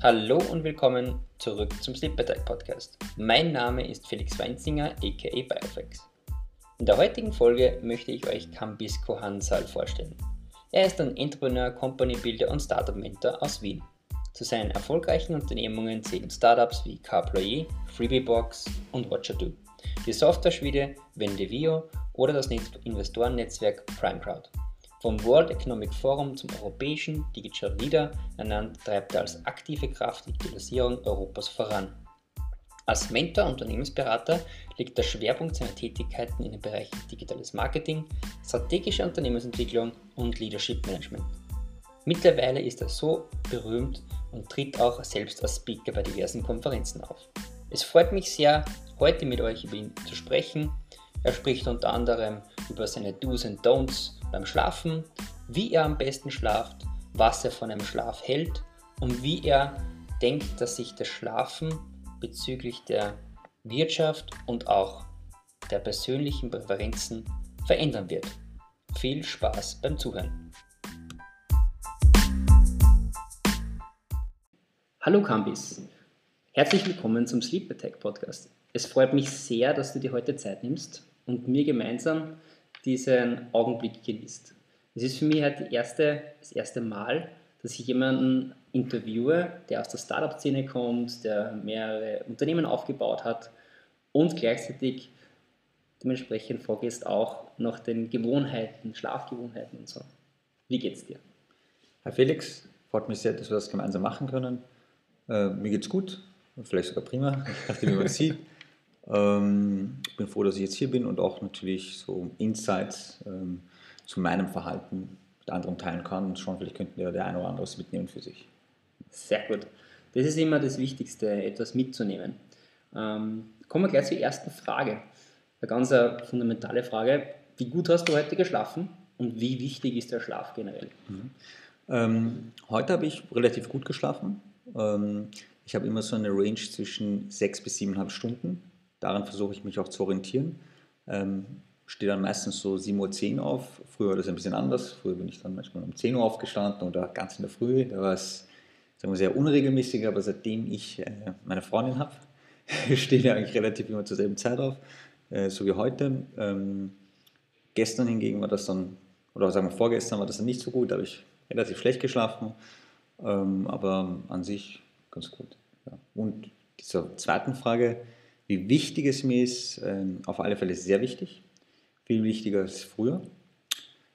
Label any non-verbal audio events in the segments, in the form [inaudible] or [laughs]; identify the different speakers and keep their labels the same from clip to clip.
Speaker 1: Hallo und willkommen zurück zum Sleep Attack Podcast. Mein Name ist Felix Weinzinger, aka Bioflex. In der heutigen Folge möchte ich euch Kambisco Hansal vorstellen. Er ist ein Entrepreneur, Company Builder und Startup Mentor aus Wien. Zu seinen erfolgreichen Unternehmungen zählen Startups wie CarPlay, Freebiebox und Watcher2, die Software-Schmiede Vendevio oder das Investorennetzwerk PrimeCrowd. Vom World Economic Forum zum europäischen Digital Leader ernannt, treibt er als aktive Kraft die Digitalisierung Europas voran. Als Mentor und Unternehmensberater liegt der Schwerpunkt seiner Tätigkeiten in den Bereichen digitales Marketing, strategische Unternehmensentwicklung und Leadership Management. Mittlerweile ist er so berühmt und tritt auch selbst als Speaker bei diversen Konferenzen auf. Es freut mich sehr, heute mit euch über ihn zu sprechen. Er spricht unter anderem über seine Do's und Don'ts beim Schlafen, wie er am besten schlaft, was er von einem Schlaf hält und wie er denkt, dass sich das Schlafen bezüglich der Wirtschaft und auch der persönlichen Präferenzen verändern wird. Viel Spaß beim Zuhören. Hallo Kambis, herzlich willkommen zum Sleep Attack Podcast. Es freut mich sehr, dass du dir heute Zeit nimmst und mir gemeinsam diesen Augenblick genießt. Es ist für mich halt erste, das erste Mal, dass ich jemanden interviewe, der aus der Startup-Szene kommt, der mehrere Unternehmen aufgebaut hat und gleichzeitig dementsprechend vorgehst auch nach den Gewohnheiten, Schlafgewohnheiten und so. Wie geht's dir?
Speaker 2: Herr Felix, freut mich sehr, dass wir das gemeinsam machen können. Äh, mir geht's gut, vielleicht sogar prima, nachdem man sieht. Ähm, ich bin froh, dass ich jetzt hier bin und auch natürlich so Insights ähm, zu meinem Verhalten mit anderen teilen kann und schon vielleicht könnten ja der eine oder andere was mitnehmen für sich.
Speaker 1: Sehr gut. Das ist immer das Wichtigste, etwas mitzunehmen. Ähm, kommen wir gleich zur ersten Frage. Eine ganz äh, fundamentale Frage. Wie gut hast du heute geschlafen und wie wichtig ist der Schlaf generell?
Speaker 2: Mhm. Ähm, heute habe ich relativ gut geschlafen. Ähm, ich habe immer so eine Range zwischen sechs bis siebeneinhalb Stunden daran versuche ich mich auch zu orientieren. Ähm, stehe dann meistens so 7.10 Uhr auf. Früher war das ein bisschen anders. Früher bin ich dann manchmal um 10 Uhr aufgestanden oder ganz in der Früh. Da war es sagen wir, sehr unregelmäßig, aber seitdem ich äh, meine Freundin habe, [laughs] stehe ich eigentlich relativ immer zur selben Zeit auf, äh, so wie heute. Ähm, gestern hingegen war das dann, oder sagen wir vorgestern war das dann nicht so gut, da habe ich relativ schlecht geschlafen, ähm, aber an sich ganz gut. Ja. Und zur zweiten Frage, wie wichtig es mir ist, ähm, auf alle Fälle sehr wichtig. Viel wichtiger als früher.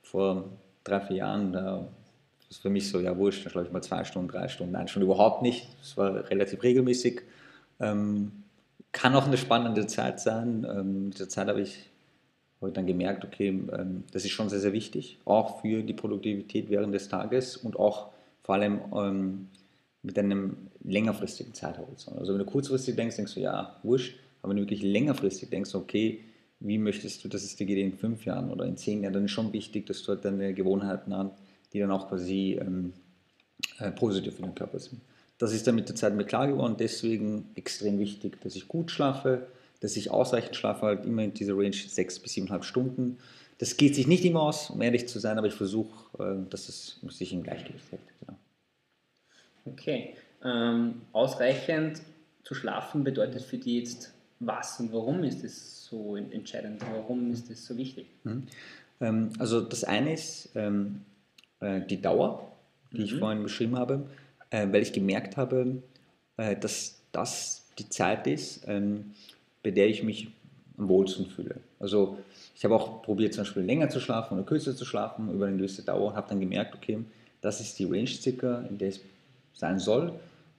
Speaker 2: Vor drei, vier Jahren, da war es für mich so, ja wurscht, da schlafe ich mal zwei Stunden, drei Stunden. Nein, schon überhaupt nicht. Es war relativ regelmäßig. Ähm, kann auch eine spannende Zeit sein. Ähm, in dieser Zeit habe ich heute dann gemerkt, okay, das ist schon sehr, sehr wichtig, auch für die Produktivität während des Tages und auch vor allem mit einem längerfristigen Zeithorizont. Also wenn du kurzfristig denkst, denkst du, ja, wurscht, aber wenn du wirklich längerfristig denkst, okay, wie möchtest du, dass es dir geht in fünf Jahren oder in zehn Jahren, dann ist schon wichtig, dass du halt deine Gewohnheiten hast, die dann auch quasi ähm, äh, positiv für den Körper sind. Das ist dann mit der Zeit mir klar geworden, deswegen extrem wichtig, dass ich gut schlafe, dass ich ausreichend schlafe, halt immer in dieser Range sechs bis siebeneinhalb Stunden. Das geht sich nicht immer aus, um ehrlich zu sein, aber ich versuche, äh, dass es sich im Gleichgewicht hält. Genau.
Speaker 1: Okay. Ähm, ausreichend zu schlafen bedeutet für die jetzt was und warum ist das so entscheidend? Warum ist das so wichtig?
Speaker 2: Mhm. Ähm, also das eine ist ähm, äh, die Dauer, die mhm. ich vorhin beschrieben habe, äh, weil ich gemerkt habe, äh, dass das die Zeit ist, ähm, bei der ich mich am wohlsten fühle. Also ich habe auch probiert zum Beispiel länger zu schlafen oder kürzer zu schlafen über eine gewisse Dauer und habe dann gemerkt, okay, das ist die Range circa, in der es sein soll,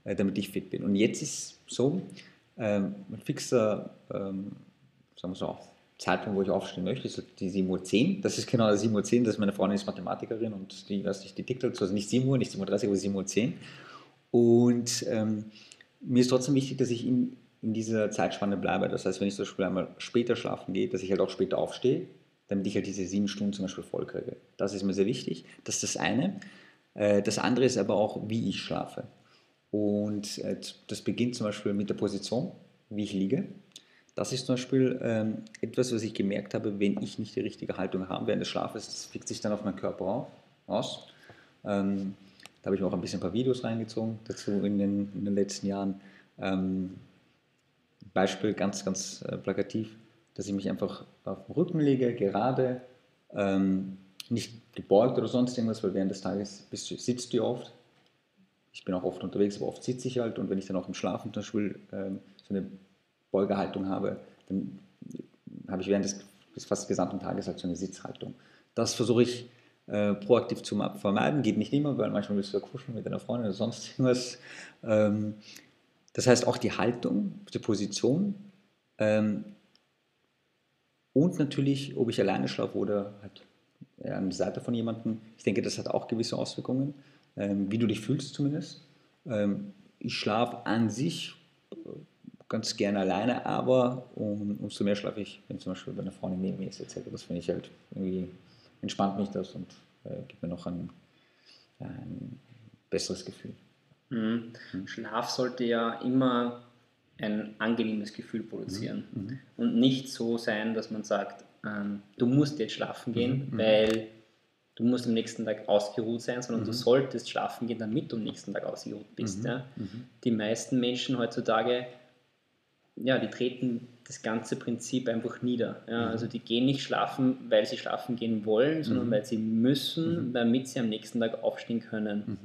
Speaker 2: damit ich fit bin. Und jetzt ist so, ähm, ein fixer, ähm, sagen wir so, Zeitpunkt, wo ich aufstehen möchte, ist die 7.10 Uhr. Das ist genau die 7.10 Uhr, das ist meine Freundin ist Mathematikerin und die, weiß nicht, die tickt dazu, also nicht 7 Uhr, nicht 7.30 Uhr, aber 7.10 Uhr. Und ähm, mir ist trotzdem wichtig, dass ich in, in dieser Zeitspanne bleibe. Das heißt, wenn ich zum Beispiel einmal später schlafen gehe, dass ich halt auch später aufstehe, damit ich halt diese sieben Stunden zum Beispiel voll kriege. Das ist mir sehr wichtig. Das ist das eine. Äh, das andere ist aber auch, wie ich schlafe. Und äh, das beginnt zum Beispiel mit der Position, wie ich liege. Das ist zum Beispiel ähm, etwas, was ich gemerkt habe, wenn ich nicht die richtige Haltung habe während des Schlafes, das wirkt sich dann auf meinen Körper auf, aus. Ähm, Da habe ich mir auch ein bisschen ein paar Videos reingezogen dazu in den, in den letzten Jahren. Ähm, Beispiel ganz, ganz äh, plakativ, dass ich mich einfach auf den Rücken lege, gerade, ähm, nicht gebeugt oder sonst irgendwas, weil während des Tages bist, sitzt du oft. Ich bin auch oft unterwegs, aber oft sitze ich halt und wenn ich dann auch im Schlafen zum Beispiel ähm, so eine Beugehaltung habe, dann habe ich während des, des fast gesamten Tages halt so eine Sitzhaltung. Das versuche ich äh, proaktiv zu vermeiden. Geht nicht immer, weil manchmal willst du ja kuscheln mit deiner Freundin oder sonst irgendwas. Ähm, das heißt auch die Haltung, die Position ähm, und natürlich, ob ich alleine schlafe oder halt an der Seite von jemandem. Ich denke, das hat auch gewisse Auswirkungen, wie du dich fühlst zumindest. Ähm, ich schlafe an sich ganz gerne alleine, aber um, umso mehr schlafe ich, wenn zum Beispiel bei einer Freundin neben mir ist, etc. Das finde ich halt irgendwie, entspannt mich das und äh, gibt mir noch ein, ein besseres Gefühl.
Speaker 1: Mhm. Mhm. Schlaf sollte ja immer ein angenehmes Gefühl produzieren mhm. mhm. und nicht so sein, dass man sagt, ähm, du musst jetzt schlafen gehen, mhm. weil du musst am nächsten Tag ausgeruht sein, sondern mhm. du solltest schlafen gehen, damit du am nächsten Tag ausgeruht bist. Mhm. Ja? Die meisten Menschen heutzutage ja, die treten das ganze Prinzip einfach nieder. Ja, mhm. Also die gehen nicht schlafen, weil sie schlafen gehen wollen, sondern mhm. weil sie müssen, mhm. damit sie am nächsten Tag aufstehen können. Mhm.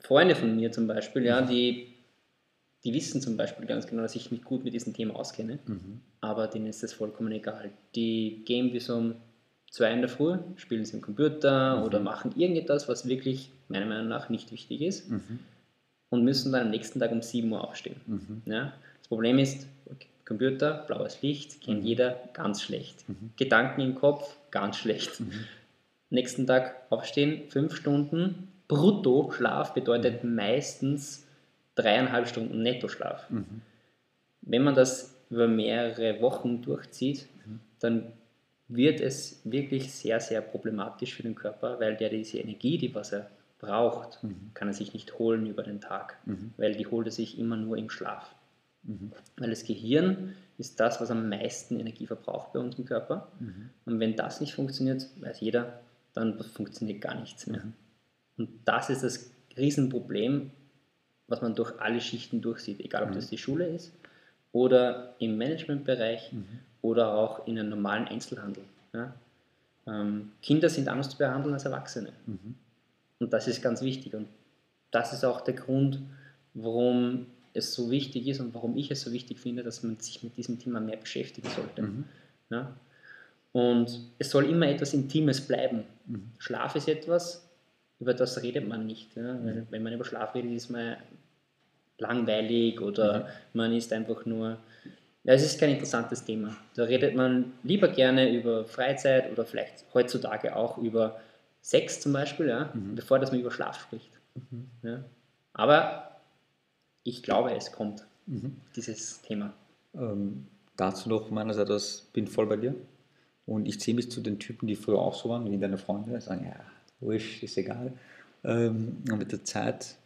Speaker 1: Freunde von mir zum Beispiel, ja, mhm. die, die wissen zum Beispiel ganz genau, dass ich mich gut mit diesem Thema auskenne, mhm. aber denen ist das vollkommen egal. Die gehen bis um zwei in der Früh, spielen sie am Computer oder machen irgendetwas, was wirklich meiner Meinung nach nicht wichtig ist und müssen dann am nächsten Tag um 7 Uhr aufstehen. Ja? Das Problem ist, Computer, blaues Licht, kennt mhm. jeder, ganz schlecht. Mhm. Gedanken im Kopf, ganz schlecht. Mhm. Nächsten Tag aufstehen, fünf Stunden. Brutto Schlaf bedeutet mhm. meistens dreieinhalb Stunden Nettoschlaf. Mhm. Wenn man das über mehrere Wochen durchzieht, mhm. dann wird es wirklich sehr, sehr problematisch für den Körper, weil der diese Energie, die was er braucht, kann er sich nicht holen über den Tag, weil die holt er sich immer nur im Schlaf. Mhm. Weil das Gehirn ist das, was am meisten Energie verbraucht bei uns im Körper. Mhm. Und wenn das nicht funktioniert, weiß jeder, dann funktioniert gar nichts mehr. Mhm. Und das ist das Riesenproblem, was man durch alle Schichten durchsieht, egal ob mhm. das die Schule ist oder im Managementbereich mhm. oder auch in einem normalen Einzelhandel. Ja? Ähm, Kinder sind anders zu behandeln als Erwachsene. Mhm. Und das ist ganz wichtig. Und das ist auch der Grund, warum es so wichtig ist und warum ich es so wichtig finde, dass man sich mit diesem Thema mehr beschäftigen sollte. Mhm. Ja? Und es soll immer etwas Intimes bleiben. Mhm. Schlaf ist etwas, über das redet man nicht. Ja? Mhm. Wenn man über Schlaf redet, ist man langweilig oder mhm. man ist einfach nur. Ja, es ist kein interessantes Thema. Da redet man lieber gerne über Freizeit oder vielleicht heutzutage auch über Sex zum Beispiel, ja? Mhm. bevor dass man über Schlaf spricht. Mhm. Ja? Aber ich glaube, es kommt, mhm. dieses Thema.
Speaker 2: Ähm, dazu noch meinerseits, bin voll bei dir. Und ich zähle mich zu den Typen, die früher auch so waren, wie deine Freunde, sagen, ja, wurscht, ist egal. Ähm, und mit der Zeit,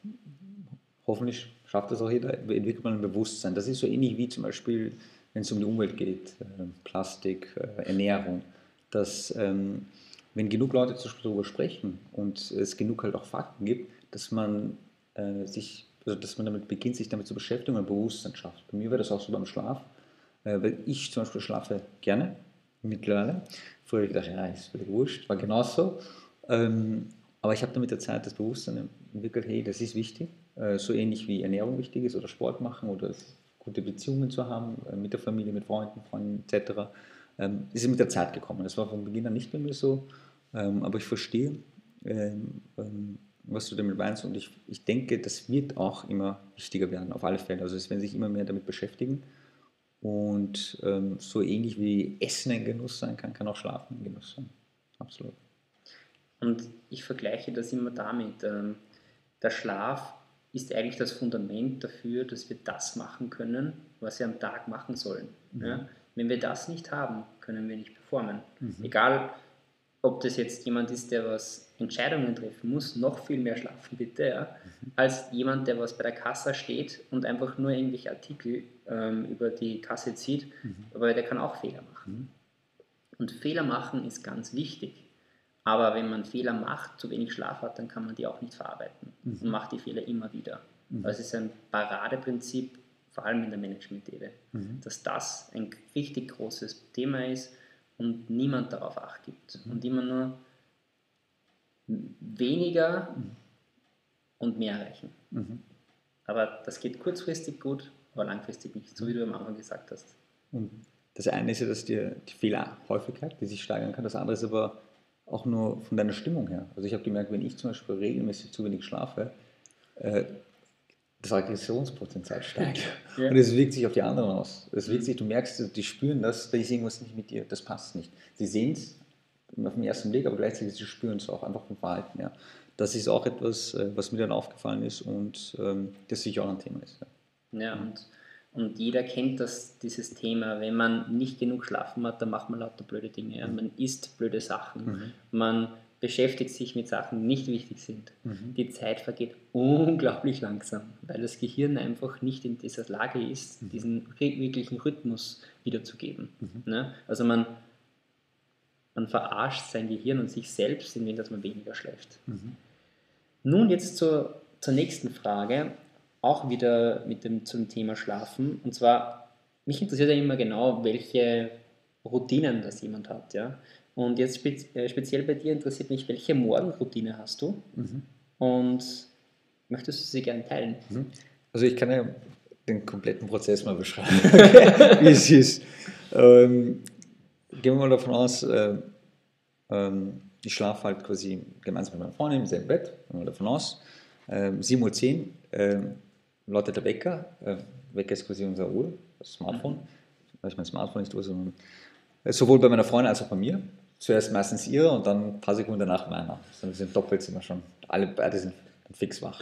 Speaker 2: hoffentlich schafft das auch jeder, entwickelt man ein Bewusstsein. Das ist so ähnlich wie zum Beispiel, wenn es um die Umwelt geht, äh, Plastik, äh, Ernährung, dass ähm, wenn genug Leute darüber sprechen und es genug halt auch Fakten gibt, dass man äh, sich also dass man damit beginnt, sich damit zu beschäftigen und ein Bewusstsein schafft. Bei mir war das auch so beim Schlaf, äh, weil ich zum Beispiel schlafe gerne mittlerweile. Früher habe ich ja, ist völlig wurscht, war genauso. Ähm, aber ich habe dann mit der Zeit das Bewusstsein entwickelt, hey, das ist wichtig, so ähnlich wie Ernährung wichtig ist oder Sport machen oder gute Beziehungen zu haben äh, mit der Familie, mit Freunden, Freunden etc. Ähm, ist mit der Zeit gekommen. Das war von Beginn an nicht bei mir so, ähm, aber ich verstehe, ähm, was du damit meinst. Und ich, ich denke, das wird auch immer wichtiger werden, auf alle Fälle. Also es werden sich immer mehr damit beschäftigen. Und so ähnlich wie Essen ein Genuss sein kann, kann auch Schlafen ein Genuss sein. Absolut.
Speaker 1: Und ich vergleiche das immer damit. Der Schlaf ist eigentlich das Fundament dafür, dass wir das machen können, was wir am Tag machen sollen. Mhm. Ja? Wenn wir das nicht haben, können wir nicht performen. Mhm. Egal, ob das jetzt jemand ist, der was Entscheidungen treffen muss, noch viel mehr schlafen bitte, ja, mhm. als jemand, der was bei der Kasse steht und einfach nur irgendwelche Artikel ähm, über die Kasse zieht, mhm. aber der kann auch Fehler machen. Mhm. Und Fehler machen ist ganz wichtig, Aber wenn man Fehler macht, zu wenig Schlaf hat, dann kann man die auch nicht verarbeiten mhm. und macht die Fehler immer wieder. Mhm. Es ist ein Paradeprinzip, vor allem in der Management-Ebene, mhm. dass das ein richtig großes Thema ist und niemand darauf acht gibt mhm. und immer nur weniger mhm. und mehr erreichen. Mhm. Aber das geht kurzfristig gut, aber langfristig nicht, so wie du am Anfang gesagt hast.
Speaker 2: Das eine ist ja, dass dir die Fehlerhäufigkeit, die sich steigern kann, das andere ist aber auch nur von deiner Stimmung her. Also ich habe gemerkt, wenn ich zum Beispiel regelmäßig zu wenig schlafe, äh, das Aggressionspotenzial steigt. Ja. Und es wirkt sich auf die anderen aus. Es wirkt sich, du merkst, die spüren das, da ist irgendwas nicht mit dir, das passt nicht. Sie sehen es auf den ersten Blick, aber gleichzeitig sie spüren es auch einfach vom Verhalten. Ja. Das ist auch etwas, äh, was mir dann aufgefallen ist und ähm, das sicher auch ein Thema ist.
Speaker 1: Ja, ja und, und jeder kennt das, dieses Thema. Wenn man nicht genug schlafen hat, dann macht man lauter blöde Dinge. Ja. Man isst blöde Sachen. Mhm. Man beschäftigt sich mit Sachen, die nicht wichtig sind. Mhm. Die Zeit vergeht unglaublich langsam, weil das Gehirn einfach nicht in dieser Lage ist, mhm. diesen wirklichen Rhythmus wiederzugeben. Mhm. Ne? Also man, man verarscht sein Gehirn und sich selbst, indem dass man weniger schläft. Mhm. Nun jetzt zur, zur nächsten Frage, auch wieder mit dem, zum Thema Schlafen. Und zwar, mich interessiert ja immer genau, welche Routinen das jemand hat. Ja? Und jetzt spez äh, speziell bei dir interessiert mich, welche Morgenroutine hast du? Mhm. Und möchtest du sie gerne teilen? Mhm.
Speaker 2: Also ich kann ja den kompletten Prozess mal beschreiben, [laughs] wie es ist. Ähm, gehen wir mal davon aus, äh, ähm, ich schlafe halt quasi gemeinsam mit meiner Freundin im selben Bett, gehen wir davon aus. Ähm, 7.10 Uhr äh, läutet der Wecker. Äh, Wecker ist quasi unser Uhr, das Smartphone. Also mein Smartphone ist Uhr, sondern äh, sowohl bei meiner Freundin als auch bei mir zuerst meistens ihre und dann ein paar Sekunden danach meiner. Also wir sind doppelt sind wir schon. Alle beide sind fix wach.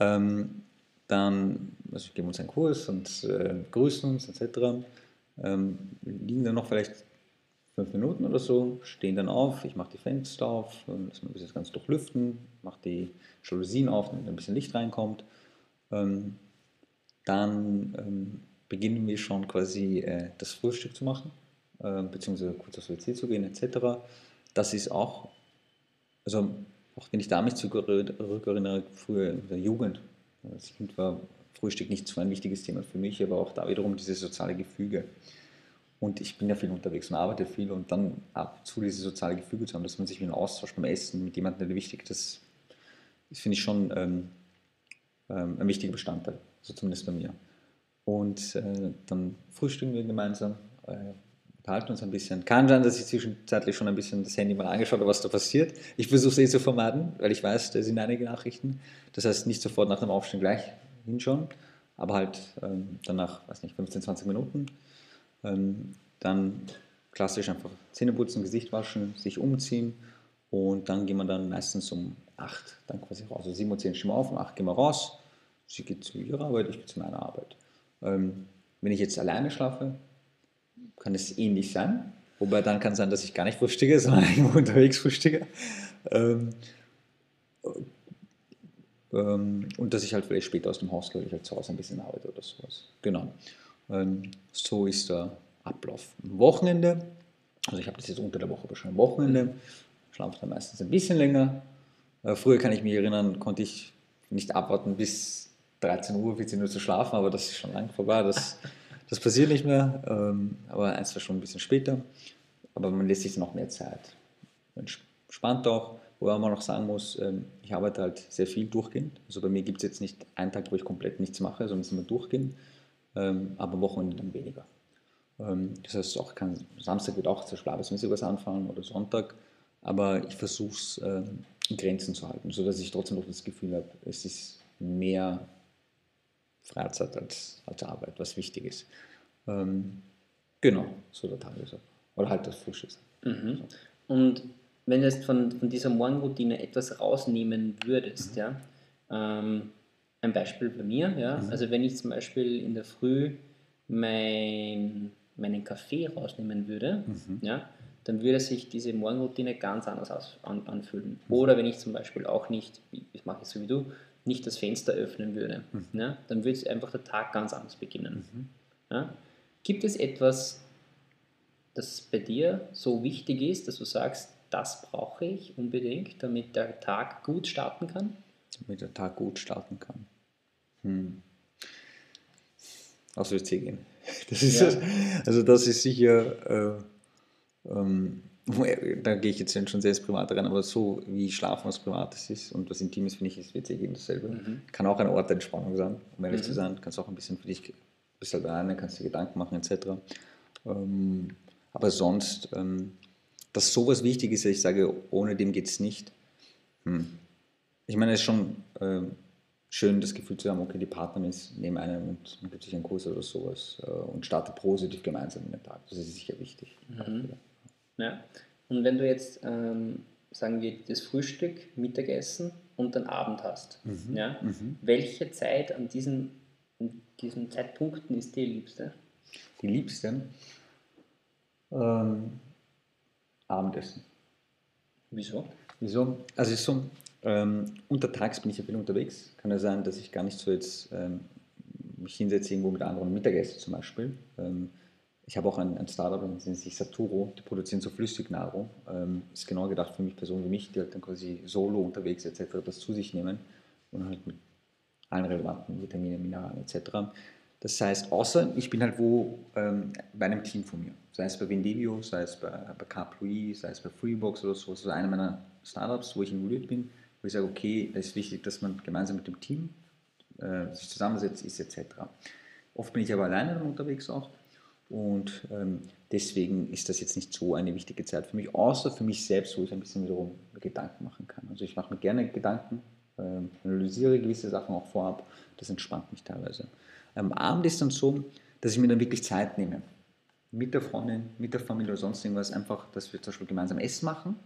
Speaker 2: Ähm, dann also geben uns einen Kurs und äh, grüßen uns etc. Ähm, liegen dann noch vielleicht fünf Minuten oder so, stehen dann auf, ich mache die Fenster auf, lassen wir das ganz durchlüften, mache die Jalousien auf, damit ein bisschen Licht reinkommt. Ähm, dann ähm, beginnen wir schon quasi äh, das Frühstück zu machen. Ähm, beziehungsweise kurz aufs WC zu gehen etc. Das ist auch, also auch wenn ich da mich zurückerinnere, früher in der Jugend, als Kind war Frühstück nicht so ein wichtiges Thema für mich, aber auch da wiederum dieses soziale Gefüge. Und ich bin ja viel unterwegs und arbeite viel und dann ab und zu dieses soziale Gefüge zu haben, dass man sich wie ein Austausch beim Essen mit jemandem, der wichtig ist, das finde ich schon ähm, ähm, ein wichtiger Bestandteil, so zumindest bei mir. Und äh, dann frühstücken wir gemeinsam, äh, uns ein bisschen. Kann sein, dass ich zwischenzeitlich schon ein bisschen das Handy mal angeschaut habe, was da passiert. Ich versuche es eh zu vermeiden, weil ich weiß, da sind einige Nachrichten. Das heißt, nicht sofort nach dem Aufstehen gleich hinschauen, aber halt ähm, danach, weiß nicht, 15, 20 Minuten. Ähm, dann klassisch einfach Zähne putzen, Gesicht waschen, sich umziehen und dann gehen wir dann meistens um 8 dann quasi raus. Also 7 Uhr 10 stehen wir auf, um 8 gehen wir raus. Sie geht zu ihrer Arbeit, ich gehe zu meiner Arbeit. Ähm, wenn ich jetzt alleine schlafe, kann es ähnlich sein. Wobei dann kann es sein, dass ich gar nicht frühstücke, [laughs] sondern irgendwo unterwegs frühstücke. Ähm, ähm, und dass ich halt vielleicht später aus dem Haus gehe, weil ich halt zu Hause ein bisschen arbeite oder sowas. Genau. Ähm, so ist der Ablauf. Am Wochenende, also ich habe das jetzt unter der Woche, aber am Wochenende, schlafe dann meistens ein bisschen länger. Äh, früher kann ich mich erinnern, konnte ich nicht abwarten bis 13 Uhr, 14 Uhr zu schlafen, aber das ist schon lang vorbei. Das [laughs] das passiert nicht mehr, ähm, aber eins war schon ein bisschen später. Aber man lässt sich noch mehr Zeit. Entspannt auch, wo man noch sagen muss, ähm, ich arbeite halt sehr viel durchgehend. Also bei mir gibt es jetzt nicht einen Tag, wo ich komplett nichts mache, sondern es ist immer durchgehend, ähm, aber Wochenende dann weniger. Das heißt, auch kann, Samstag wird auch zur schlafesmäßig was anfangen oder Sonntag, aber ich versuche es Grenzen zu halten, sodass ich trotzdem noch das Gefühl habe, es ist mehr Freizeit als, als Arbeit, was wichtig ist. Ähm, genau, so der Tagesablauf. Oder halt das Frühstück.
Speaker 1: Mhm. Und wenn du jetzt von, von dieser Morgenroutine etwas rausnehmen würdest, mhm. ja, ähm, ein Beispiel bei mir, ja, mhm. also wenn ich zum Beispiel in der Früh mein, meinen Kaffee rausnehmen würde, mhm. ja, dann würde sich diese Morgenroutine ganz anders aus, an, anfühlen. Oder wenn ich zum Beispiel auch nicht, das mache ich so wie du, nicht das Fenster öffnen würde, mhm. ja, dann würde einfach der Tag ganz anders beginnen. Mhm. Ja. Gibt es etwas, das bei dir so wichtig ist, dass du sagst, das brauche ich unbedingt, damit der Tag gut starten kann?
Speaker 2: Damit der Tag gut starten kann. Hm. Aufs WC gehen. [laughs] Das ist ja. also das ist sicher, äh, ähm, [laughs] da gehe ich jetzt schon sehr ins Private rein, aber so wie Schlafen was Privates ist und was Intimes, finde ich, ist WC gehen dasselbe. Mhm. Kann auch ein Ort der Entspannung sein, um ehrlich mhm. zu sein. Kannst auch ein bisschen für dich, bist halt alleine, kannst dir Gedanken machen etc. Ähm, aber sonst, ähm, dass sowas wichtig ist, ich sage, ohne dem geht es nicht. Hm. Ich meine, es ist schon ähm, schön, das Gefühl zu haben, okay, die Partnerin ist neben einem und man gibt sich einen Kurs oder sowas äh, und startet positiv gemeinsam in den Tag. Das ist sicher wichtig.
Speaker 1: Mhm. Ja. Und wenn du jetzt, ähm, sagen wir, das Frühstück, Mittagessen und dann Abend hast, mhm. Ja, mhm. welche Zeit an diesen, an diesen Zeitpunkten ist die liebste?
Speaker 2: Die liebste? Ähm, Abendessen.
Speaker 1: Wieso?
Speaker 2: Wieso? Also es ist so, ähm, untertags bin ich ja viel unterwegs. Kann ja sein, dass ich gar nicht so jetzt ähm, mich hinsetze irgendwo mit anderen Mittagessen zum Beispiel. Ähm, ich habe auch ein, ein Startup, das nennt sich Saturo, die produzieren so Flüssignahrung. Ähm, ist genau gedacht für mich Personen wie mich, die halt dann quasi solo unterwegs etc. das zu sich nehmen und halt mit allen relevanten Vitaminen, Mineralien etc. Das heißt, außer ich bin halt wo ähm, bei einem Team von mir, sei es bei Vendivio, sei es bei, bei CarPlui, sei es bei Freebox oder so, also einer meiner Startups, wo ich involviert bin, wo ich sage, okay, es ist wichtig, dass man gemeinsam mit dem Team äh, sich zusammensetzt, ist etc. Oft bin ich aber alleine unterwegs auch und ähm, deswegen ist das jetzt nicht so eine wichtige Zeit für mich, außer für mich selbst, wo ich ein bisschen wiederum Gedanken machen kann. Also ich mache mir gerne Gedanken, äh, analysiere gewisse Sachen auch vorab, das entspannt mich teilweise. Am Abend ist dann so, dass ich mir dann wirklich Zeit nehme. Mit der Freundin, mit der Familie oder sonst irgendwas, einfach, dass wir zum Beispiel gemeinsam Essen machen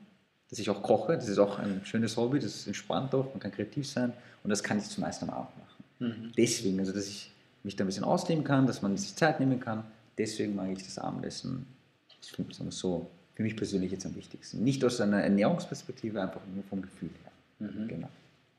Speaker 2: dass ich auch koche. Das ist auch ein schönes Hobby, das entspannt auch, man kann kreativ sein und das kann ich zumeist am Abend machen. Mhm. Deswegen, also dass ich mich da ein bisschen ausleben kann, dass man sich Zeit nehmen kann, deswegen mag ich das Abendessen. Ich finde es so für mich persönlich jetzt am wichtigsten. Nicht aus einer Ernährungsperspektive, einfach nur vom Gefühl her.
Speaker 1: Mhm. Genau.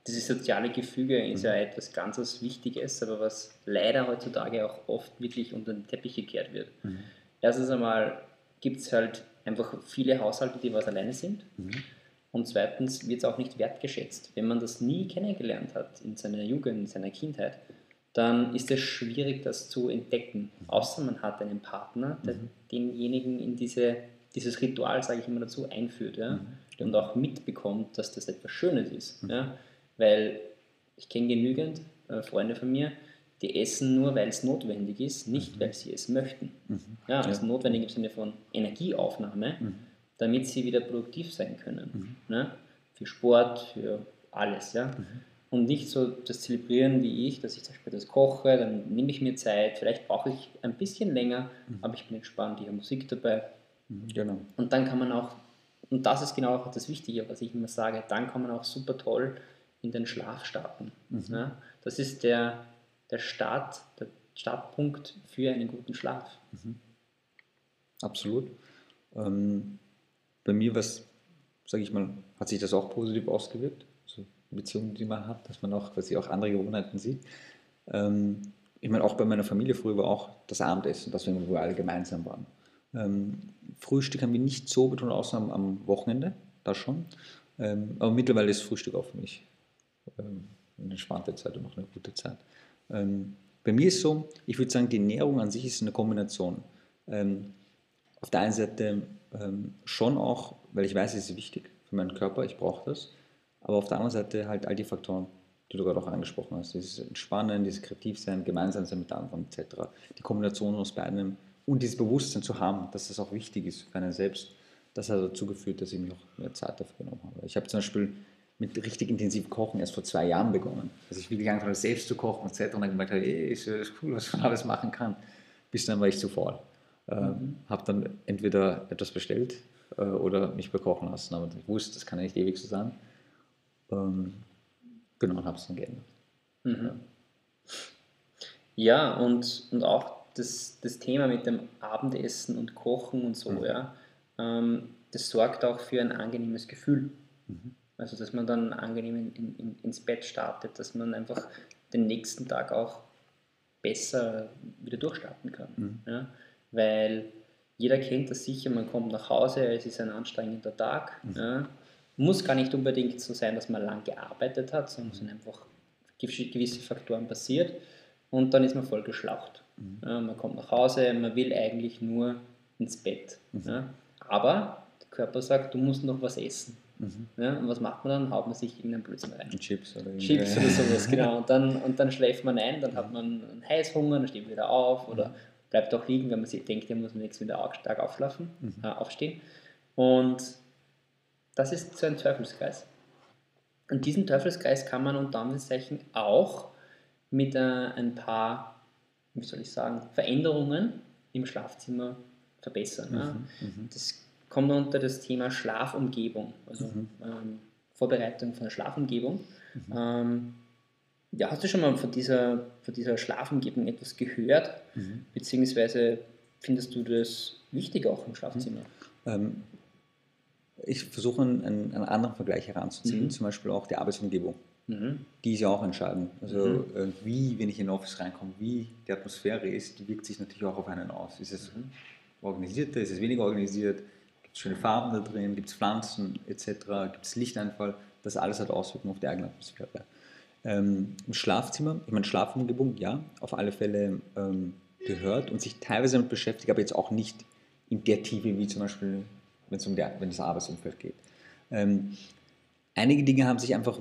Speaker 1: Dieses soziale Gefüge ist mhm. ja etwas ganz Wichtiges, aber was leider heutzutage auch oft wirklich unter den Teppich gekehrt wird. Mhm. Erstens einmal gibt es halt einfach viele Haushalte, die was alleine sind. Mhm. Und zweitens wird es auch nicht wertgeschätzt. Wenn man das nie kennengelernt hat in seiner Jugend, in seiner Kindheit, dann ist es schwierig, das zu entdecken. Mhm. Außer man hat einen Partner, der mhm. denjenigen in diese, dieses Ritual, sage ich immer dazu, einführt. Ja? Mhm. Und auch mitbekommt, dass das etwas Schönes ist. Mhm. Ja? Weil ich kenne genügend äh, Freunde von mir, die essen nur, weil es notwendig ist, nicht mhm. weil sie es möchten. Mhm. Ja, also ja. notwendig im Sinne von Energieaufnahme, damit sie wieder produktiv sein können. Ne? Für Sport, für alles. Ja? Mhm. Und nicht so das Zelebrieren wie ich, dass ich zum Beispiel das koche, dann nehme ich mir Zeit, vielleicht brauche ich ein bisschen länger, mhm. aber ich bin entspannt, ich habe Musik dabei. Genau. Und dann kann man auch, und das ist genau auch das Wichtige, was ich immer sage, dann kann man auch super toll in den Schlaf starten. Ne? Das ist der der Start, der Startpunkt für einen guten Schlaf. Mhm.
Speaker 2: Absolut. Ähm, bei mir was, sage ich mal, hat sich das auch positiv ausgewirkt, Beziehungen, die man hat, dass man auch quasi auch andere Gewohnheiten sieht. Ähm, ich meine, auch bei meiner Familie früher war auch das Abendessen, dass wir, wir alle gemeinsam waren. Ähm, Frühstück haben wir nicht so betont, außer am, am Wochenende, da schon. Ähm, aber mittlerweile ist Frühstück auch für mich ähm, eine entspannte Zeit und auch eine gute Zeit. Ähm, bei mir ist so, ich würde sagen, die Ernährung an sich ist eine Kombination. Ähm, auf der einen Seite schon auch, weil ich weiß, es ist wichtig für meinen Körper, ich brauche das, aber auf der anderen Seite halt all die Faktoren, die du gerade auch angesprochen hast, dieses Entspannen, dieses Kreativsein, gemeinsam sein mit anderen etc. Die Kombination aus beidem und dieses Bewusstsein zu haben, dass das auch wichtig ist für einen selbst, das hat dazu geführt, dass ich mir auch mehr Zeit dafür genommen habe. Ich habe zum Beispiel mit richtig intensiv Kochen erst vor zwei Jahren begonnen. Also ich wirklich angefangen selbst zu kochen etc. und dann gemerkt, hey, ist das cool, was man [laughs] alles machen kann. Bis dann war ich zu faul. Ähm, mhm. Habe dann entweder etwas bestellt äh, oder mich bekochen lassen. Aber ich wusste, das kann ja nicht ewig so sein. Ähm, genau, und habe es dann geändert.
Speaker 1: Mhm. Ja, und, und auch das, das Thema mit dem Abendessen und Kochen und so, mhm. ja, ähm, das sorgt auch für ein angenehmes Gefühl. Mhm. Also dass man dann angenehm in, in, ins Bett startet, dass man einfach den nächsten Tag auch besser wieder durchstarten kann. Mhm. Ja? Weil jeder kennt das sicher, man kommt nach Hause, es ist ein anstrengender Tag. Mhm. Ja. Muss gar nicht unbedingt so sein, dass man lang gearbeitet hat, sondern es sind einfach gewisse Faktoren passiert und dann ist man voll geschlaucht. Mhm. Ja, man kommt nach Hause, man will eigentlich nur ins Bett. Mhm. Ja. Aber der Körper sagt, du musst noch was essen. Mhm. Ja, und was macht man dann? Haut man sich irgendeinen Blödsinn rein.
Speaker 2: Chips oder
Speaker 1: Chips oder sowas, [laughs] genau. Und dann, und dann schläft man ein, dann hat man einen Heißhunger, dann steht man wieder auf oder mhm. bleibt auch liegen, wenn man sich denkt, ja muss man nächstes wieder stark aufschlafen, mhm. äh, aufstehen. Und das ist so ein Teufelskreis. Und diesen Teufelskreis kann man unter Anführungszeichen auch mit äh, ein paar, wie soll ich sagen, Veränderungen im Schlafzimmer verbessern. Mhm, ja. Mhm. Das kommt unter das Thema Schlafumgebung, also mhm. ähm, Vorbereitung von der Schlafumgebung. Mhm. Ähm, ja, hast du schon mal von dieser, von dieser Schlafumgebung etwas gehört? Mhm. Beziehungsweise findest du das wichtig auch im Schlafzimmer?
Speaker 2: Ähm, ich versuche einen, einen, anderen Vergleich heranzuziehen, mhm. zum Beispiel auch die Arbeitsumgebung. Mhm. Die ist ja auch entscheidend. Also mhm. äh, wie, wenn ich in ein Office reinkomme, wie die Atmosphäre ist, die wirkt sich natürlich auch auf einen aus. Ist es mhm. organisierter, ist es weniger organisiert? Gibt es schöne Farben da drin? Gibt es Pflanzen etc.? Gibt es Lichteinfall? Das alles hat Auswirkungen auf die eigene Atmosphäre. Ähm, Im Schlafzimmer, ich meine Schlafumgebung, ja, auf alle Fälle ähm, gehört und sich teilweise damit beschäftigt, aber jetzt auch nicht in der Tiefe wie zum Beispiel wenn es um das Arbeitsumfeld geht. Ähm, einige Dinge haben sich einfach,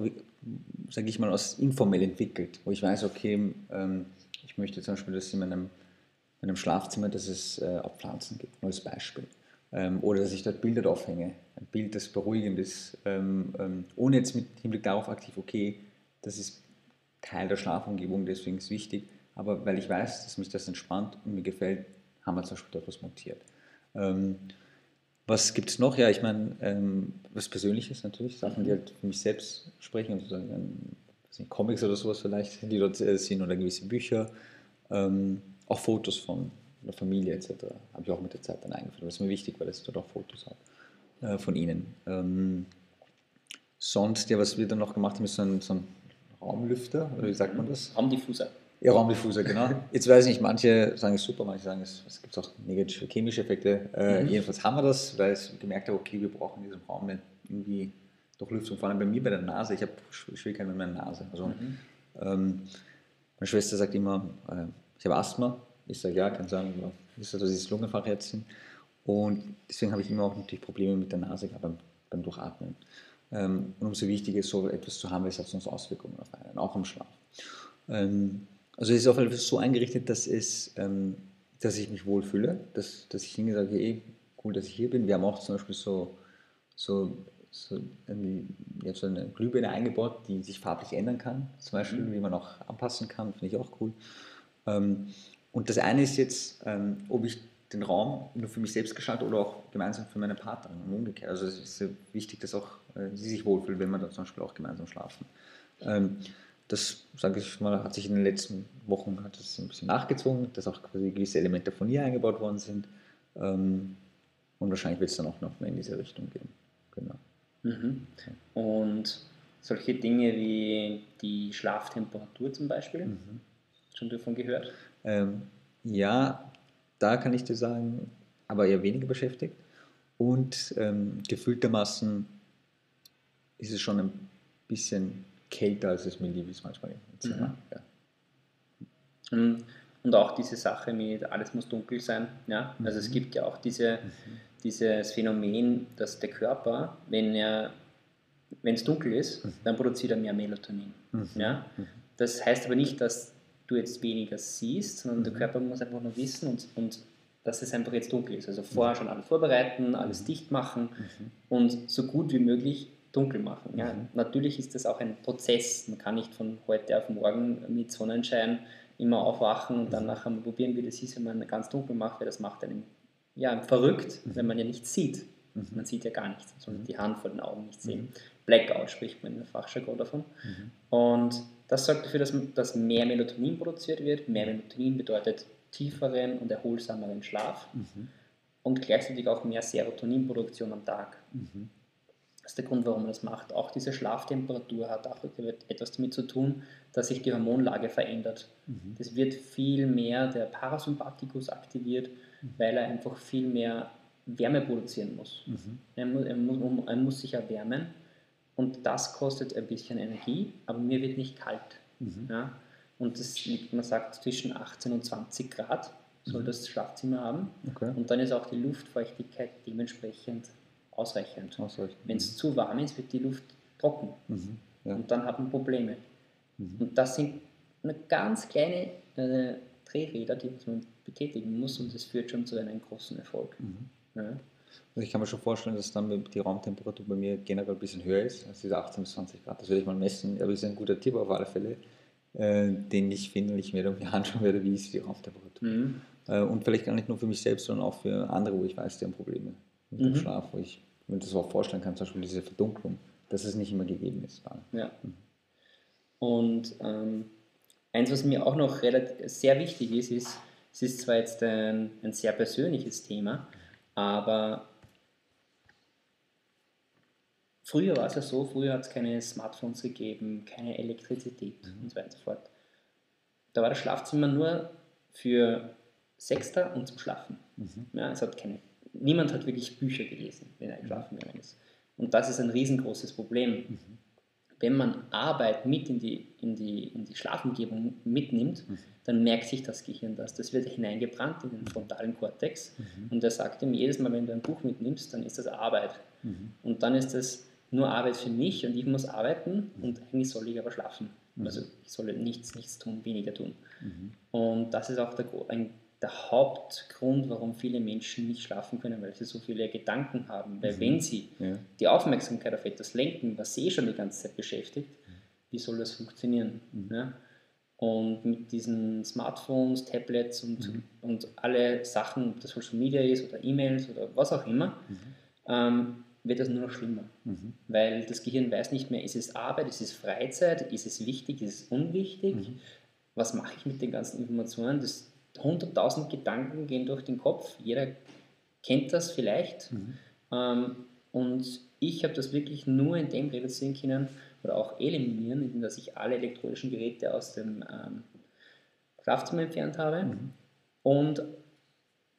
Speaker 2: sage ich mal, aus informell entwickelt, wo ich weiß, okay, ähm, ich möchte zum Beispiel, dass in meinem, meinem Schlafzimmer, dass es äh, auch Pflanzen gibt, nur als Beispiel. Ähm, oder dass ich dort Bilder draufhänge, ein Bild, das beruhigend ist, ähm, ähm, ohne jetzt mit Hinblick darauf aktiv, okay, das ist Teil der Schlafumgebung, deswegen ist es wichtig, aber weil ich weiß, dass mich das entspannt und mir gefällt, haben wir zum Beispiel dort was montiert. Ähm, was gibt es noch? Ja, ich meine, ähm, was Persönliches natürlich, Sachen, die halt für mich selbst sprechen, also ähm, Comics oder sowas vielleicht, die dort äh, sind oder gewisse Bücher, ähm, auch Fotos von der Familie etc. Habe ich auch mit der Zeit dann eingeführt. Das ist mir wichtig, weil ich dort auch Fotos habe äh, von ihnen. Ähm, sonst, ja, was wir dann noch gemacht haben, ist so ein, so ein Raumlüfter, oder wie sagt man das?
Speaker 1: Raumdiffuser.
Speaker 2: Ja, Raumdiffuser, genau. [laughs] Jetzt weiß ich nicht, manche sagen es super, manche sagen es, es gibt auch negative chemische Effekte. Äh, mhm. Jedenfalls haben wir das, weil es gemerkt habe, okay, wir brauchen in diesem Raum irgendwie doch Lüftung. Vor allem bei mir bei der Nase, ich habe Schwierigkeiten mit meiner Nase. Also, mhm. ähm, meine Schwester sagt immer, äh, ich habe Asthma. Ich sage, ja, kann sagen, ist also dieses Lungenfachärztin. Und deswegen habe ich immer auch natürlich Probleme mit der Nase gehabt beim, beim Durchatmen. Ähm, und umso wichtiger ist, so etwas zu haben, weil es hat sonst Auswirkungen auf einen, auch im Schlaf. Ähm, also es ist auf jeden Fall so eingerichtet, dass, es, ähm, dass ich mich wohlfühle, dass, dass ich hingehe sage, hey, cool, dass ich hier bin. Wir haben auch zum Beispiel so, so, so, ich so eine Glühbirne eingebaut, die sich farblich ändern kann, zum Beispiel, mhm. wie man auch anpassen kann, finde ich auch cool. Ähm, und das eine ist jetzt, ähm, ob ich den Raum nur für mich selbst gestalte oder auch gemeinsam für meine Partnerin und umgekehrt. Also es ist wichtig, dass auch äh, sie sich wohlfühlt, wenn wir da zum Beispiel auch gemeinsam schlafen. Ähm, das, sage ich mal, hat sich in den letzten Wochen hat es ein bisschen nachgezogen, dass auch quasi gewisse Elemente von ihr eingebaut worden sind. Ähm, und wahrscheinlich wird es dann auch noch mehr in diese Richtung gehen. Genau.
Speaker 1: Mhm. Und solche Dinge wie die Schlaftemperatur zum Beispiel, mhm. schon davon gehört?
Speaker 2: Ähm, ja, da kann ich dir sagen, aber eher weniger beschäftigt. Und ähm, gefühltermaßen ist es schon ein bisschen kälter, als es mir lieb ist manchmal im Zimmer. Mhm. Ja.
Speaker 1: Mhm. Und auch diese Sache mit alles muss dunkel sein. Ja? Also es mhm. gibt ja auch diese, mhm. dieses Phänomen, dass der Körper, wenn er wenn es dunkel ist, mhm. dann produziert er mehr Melatonin. Mhm. Ja? Das heißt aber nicht, dass du jetzt weniger siehst, sondern der Körper muss einfach nur wissen und, und dass es einfach jetzt dunkel ist. Also vorher schon alles vorbereiten, alles dicht machen und so gut wie möglich dunkel machen. Ja. Mhm. Natürlich ist das auch ein Prozess. Man kann nicht von heute auf morgen mit Sonnenschein immer aufwachen und dann mhm. nachher mal probieren, wie das ist, wenn man ganz dunkel macht, weil das macht einen ja, verrückt, mhm. wenn man ja nichts sieht. Mhm. Man sieht ja gar nichts, sondern die Hand vor den Augen nicht sehen. Mhm. Blackout spricht man in der Fachjargon davon. Mhm. Und das sorgt dafür, dass, dass mehr Melatonin produziert wird. Mehr Melatonin bedeutet tieferen und erholsameren Schlaf und gleichzeitig auch mehr Serotoninproduktion am Tag. Das ist der Grund, warum man das macht. Auch diese Schlaftemperatur hat auch etwas damit zu tun, dass sich die Hormonlage verändert. Mhm. Das wird viel mehr der Parasympathikus aktiviert, mhm. weil er einfach viel mehr Wärme produzieren muss. Mhm. Er, muss er, muss, er muss sich erwärmen und das kostet ein bisschen Energie, aber mir wird nicht kalt. Mhm. Ja? Und das liegt, man sagt, zwischen 18 und 20 Grad soll mhm. das Schlafzimmer haben. Okay. Und dann ist auch die Luftfeuchtigkeit dementsprechend ausreichend. ausreichend. Wenn es mhm. zu warm ist, wird die Luft trocken. Mhm. Ja. Und dann hat man Probleme. Mhm. Und das sind eine ganz kleine äh, Drehräder, die man betätigen muss und das führt schon zu einem großen Erfolg. Mhm. Ja.
Speaker 2: Also ich kann mir schon vorstellen, dass dann die Raumtemperatur bei mir generell ein bisschen höher ist als diese 18 bis 20 Grad. Das werde ich mal messen, aber das ist ein guter Tipp auf alle Fälle, äh, den ich finde und ich mir [laughs] anschauen werde, wie ist die Raumtemperatur. Mhm. Äh, und vielleicht gar nicht nur für mich selbst, sondern auch für andere, wo ich weiß, die haben Probleme mit dem mhm. Schlaf, wo ich mir das auch vorstellen kann, zum Beispiel diese Verdunklung, dass es nicht immer gegeben ist.
Speaker 1: Ja. Mhm. Und ähm, eins, was mir auch noch relativ, sehr wichtig ist, ist, es ist zwar jetzt ein, ein sehr persönliches Thema, aber früher war es ja so, früher hat es keine Smartphones gegeben, keine Elektrizität mhm. und so weiter und so fort. Da war das Schlafzimmer nur für Sechster und zum Schlafen. Mhm. Ja, es hat keine, niemand hat wirklich Bücher gelesen, wenn er geschlafen gegangen ist. Und das ist ein riesengroßes Problem. Mhm. Wenn man Arbeit mit in die, in die, in die Schlafumgebung mitnimmt, mhm. dann merkt sich das Gehirn das. Das wird hineingebrannt in den frontalen Kortex. Mhm. Und er sagt ihm jedes Mal, wenn du ein Buch mitnimmst, dann ist das Arbeit. Mhm. Und dann ist das nur Arbeit für mich und ich muss arbeiten mhm. und eigentlich soll ich aber schlafen. Also ich soll nichts, nichts tun, weniger tun. Und das ist auch der, ein der Hauptgrund, warum viele Menschen nicht schlafen können, weil sie so viele Gedanken haben. Weil mhm. wenn sie ja. die Aufmerksamkeit auf etwas lenken, was sie eh schon die ganze Zeit beschäftigt, wie soll das funktionieren? Mhm. Ja? Und mit diesen Smartphones, Tablets und, mhm. und alle Sachen, ob das Social Media ist oder E-Mails oder was auch immer, mhm. ähm, wird das nur noch schlimmer. Mhm. Weil das Gehirn weiß nicht mehr, ist es Arbeit, ist es Freizeit, ist es wichtig, ist es unwichtig, mhm. was mache ich mit den ganzen Informationen? Das 100.000 Gedanken gehen durch den Kopf. Jeder kennt das vielleicht. Mhm. Ähm, und ich habe das wirklich nur in dem reduzieren können oder auch eliminieren, indem ich alle elektronischen Geräte aus dem ähm, Schlafzimmer entfernt habe. Mhm. Und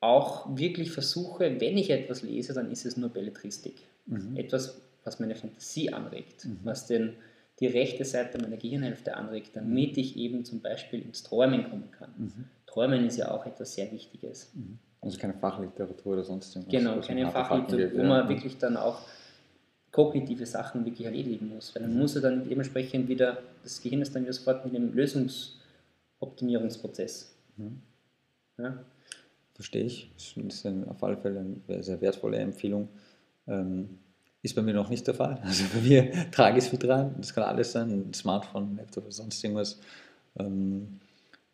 Speaker 1: auch wirklich versuche, wenn ich etwas lese, dann ist es nur Belletristik. Mhm. Etwas, was meine Fantasie anregt, mhm. was den, die rechte Seite meiner Gehirnhälfte anregt, damit ich eben zum Beispiel ins Träumen kommen kann. Mhm. Träumen ist ja auch etwas sehr Wichtiges.
Speaker 2: Mhm. Also keine Fachliteratur oder sonst irgendwas.
Speaker 1: Genau, keine Fachliteratur, wo man wirklich dann auch kognitive Sachen wirklich erledigen muss. Weil dann muss er dann dementsprechend wieder, das Gehirn ist dann wieder sofort mit dem Lösungsoptimierungsprozess. Mhm.
Speaker 2: Ja. Verstehe ich. Das ist auf alle Fälle eine sehr wertvolle Empfehlung. Ähm, ist bei mir noch nicht der Fall. [laughs] Also bei mir trage ich es mit rein. Das kann alles sein, ein Smartphone, Laptop oder sonst irgendwas. Ähm,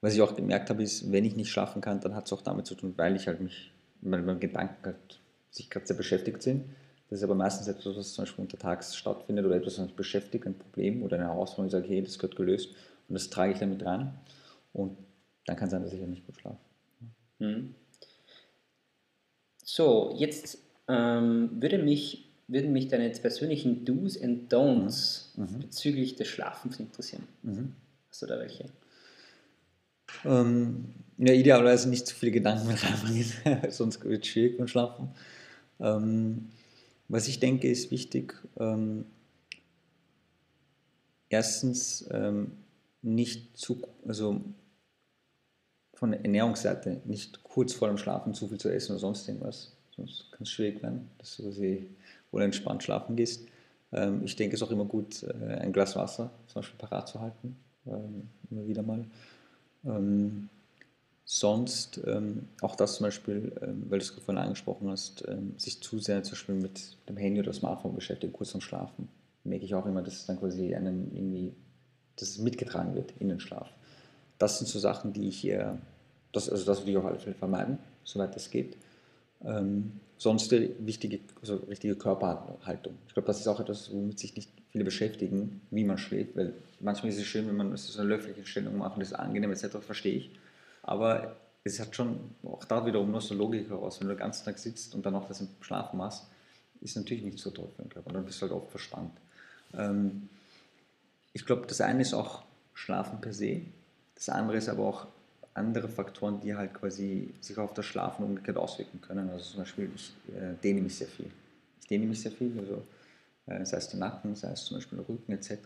Speaker 2: was ich auch gemerkt habe, ist, wenn ich nicht schlafen kann, dann hat es auch damit zu tun, weil ich halt mich, weil meine Gedanken halt sich gerade sehr beschäftigt sind. Das ist aber meistens etwas, was zum Beispiel untertags stattfindet oder etwas, was mich beschäftigt, ein Problem oder eine Herausforderung, ich sage, hey, das gehört gelöst und das trage ich damit rein und dann kann es sein, dass ich ja nicht gut schlafe. Mhm.
Speaker 1: So, jetzt ähm, würde mich, würden mich deine persönlichen Do's and Don'ts mhm. mhm. bezüglich des Schlafens interessieren. Mhm. Hast du da welche?
Speaker 2: Ähm, ja, idealerweise nicht zu viele Gedanken mehr reinbringen, [laughs] sonst wird es schwierig beim Schlafen. Ähm, was ich denke, ist wichtig, ähm, erstens ähm, nicht zu, also von der Ernährungsseite nicht kurz vor dem Schlafen zu viel zu essen oder sonst irgendwas, sonst kann es schwierig werden, dass du sie wohl entspannt schlafen gehst. Ähm, ich denke, es ist auch immer gut, äh, ein Glas Wasser zum Beispiel parat zu halten, ähm, immer wieder mal. Ähm, sonst, ähm, auch das zum Beispiel, ähm, weil du es vorhin angesprochen hast, sich zu sehr zum Beispiel mit dem Handy oder Smartphone beschäftigen, kurz vorm Schlafen, merke ich auch immer, dass es dann quasi einen irgendwie, dass es mitgetragen wird in den Schlaf. Das sind so Sachen, die ich hier, das, also das würde ich auf alle Fälle vermeiden, soweit das geht. Ähm, sonst wichtige, also richtige Körperhaltung. Ich glaube, das ist auch etwas, womit sich nicht viele beschäftigen, wie man schläft, weil manchmal ist es schön, wenn man so eine löffliche Stellung macht und das ist angenehm etc., verstehe ich. Aber es hat schon auch da wiederum nur so Logik heraus, wenn du den ganzen Tag sitzt und dann noch das im Schlafen machst, ist natürlich nicht so toll für den Körper. Dann bist du halt oft verspannt. Ähm, ich glaube, das eine ist auch Schlafen per se. Das andere ist aber auch andere Faktoren, die halt quasi sich auf das Schlafen umgekehrt auswirken können. Also zum Beispiel, ich äh, dehne mich sehr viel. Ich dehne mich sehr viel, also äh, sei es der Nacken, sei es zum Beispiel der Rücken etc.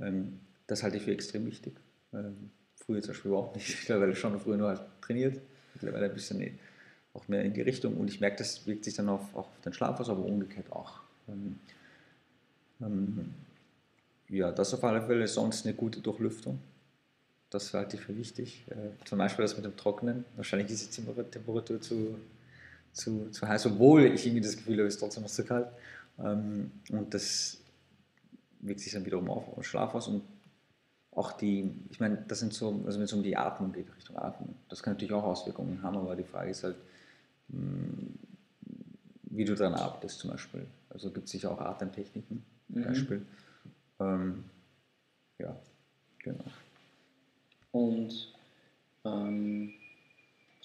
Speaker 2: Ähm, das halte ich für extrem wichtig. Ähm, früher zum Beispiel überhaupt nicht. [laughs] Mittlerweile schon früher nur halt trainiert, mittlerweile ein bisschen auch mehr in die Richtung und ich merke, das wirkt sich dann auf, auch auf den Schlaf aus, aber umgekehrt auch. Ähm, ähm, ja, das auf alle Fälle, sonst eine gute Durchlüftung. Das halte ich für wichtig. Äh, zum Beispiel das mit dem Trocknen. Wahrscheinlich ist die Temperatur zu, zu, zu heiß, obwohl ich irgendwie das Gefühl habe, es ist trotzdem noch zu kalt. Ähm, und das wirkt sich dann wiederum auf den Schlaf aus und auch die, ich meine, das sind so, also wenn es um die Atmung geht, Richtung Atmung, das kann natürlich auch Auswirkungen haben, aber die Frage ist halt, hm, wie du daran arbeitest zum Beispiel. Also gibt es sicher auch Atemtechniken zum mhm. Beispiel. Ähm, ja, genau.
Speaker 1: Und ähm,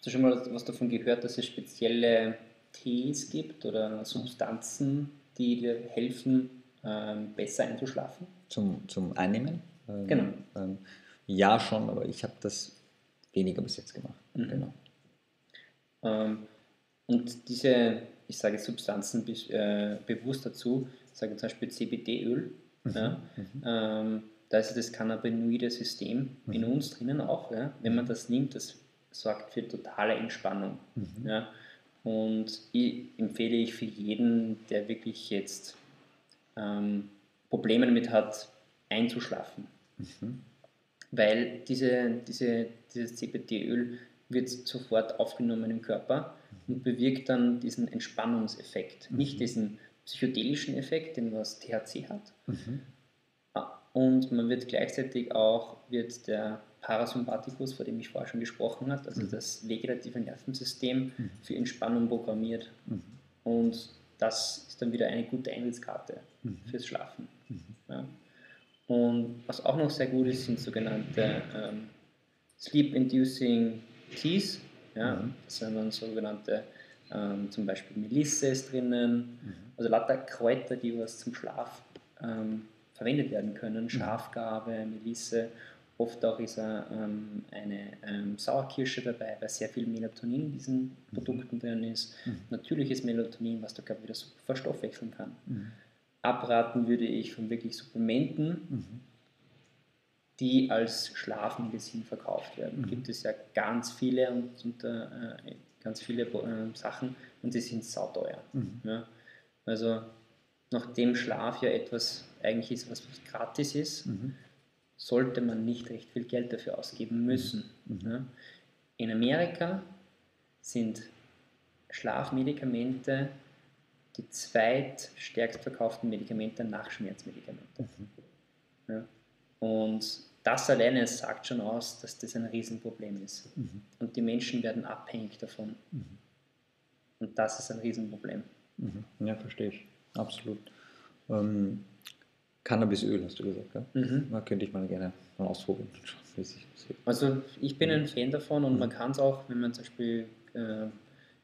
Speaker 1: hast du schon mal was davon gehört, dass es spezielle Tees gibt oder Substanzen, die dir helfen, ähm, besser einzuschlafen?
Speaker 2: Zum, zum Einnehmen?
Speaker 1: Ähm, genau.
Speaker 2: Ähm, ja, schon, aber ich habe das weniger bis jetzt gemacht. Mhm. Genau.
Speaker 1: Ähm, und diese, ich sage Substanzen äh, bewusst dazu, sage zum Beispiel CBD-Öl. Mhm. Ja, mhm. Ähm, da ist das cannabinoide System mhm. in uns drinnen auch. Ja. Wenn man das nimmt, das sorgt für totale Entspannung. Mhm. Ja. Und ich empfehle ich für jeden, der wirklich jetzt ähm, Probleme damit hat, einzuschlafen. Mhm. Weil diese, diese, dieses CBD-Öl wird sofort aufgenommen im Körper und bewirkt dann diesen Entspannungseffekt. Mhm. Nicht diesen psychedelischen Effekt, den was THC hat. Mhm. Und man wird gleichzeitig auch, wird der Parasympathikus, vor dem ich vorher schon gesprochen habe, also mhm. das vegetative Nervensystem mhm. für Entspannung programmiert. Mhm. Und das ist dann wieder eine gute Eintrittskarte mhm. fürs Schlafen. Ja. Und was auch noch sehr gut ist, sind sogenannte ähm, Sleep-Inducing Teas. Ja? Mhm. Das sind dann sogenannte, ähm, zum Beispiel Melisse ist drinnen, mhm. also lauter Kräuter, die was zum Schlaf ähm, verwendet werden können. Mhm. Schafgarbe, Melisse, oft auch ist ähm, eine ähm, Sauerkirsche dabei, weil sehr viel Melatonin in diesen mhm. Produkten drin ist. Mhm. Natürliches Melatonin, was der Körper wieder super verstoffwechseln kann. Mhm abraten würde ich von wirklich Supplementen, mhm. die als Schlafmedizin verkauft werden. Mhm. Gibt es ja ganz viele und, und äh, ganz viele äh, Sachen und die sind sauteuer. Mhm. Ja? Also nachdem Schlaf ja etwas eigentlich ist, was gratis ist. Sollte man nicht recht viel Geld dafür ausgeben müssen. Mhm. Ja? In Amerika sind Schlafmedikamente die zweitstärkst verkauften Medikamente nach Schmerzmedikamente. Mhm. Ja. Und das alleine sagt schon aus, dass das ein Riesenproblem ist. Mhm. Und die Menschen werden abhängig davon. Mhm. Und das ist ein Riesenproblem.
Speaker 2: Mhm. Ja, verstehe ich. Absolut. Ähm, Cannabisöl hast du gesagt, gell? Mhm. Da könnte ich mal gerne mal ausprobieren.
Speaker 1: Also ich bin ein Fan davon und mhm. man kann es auch, wenn man zum Beispiel äh,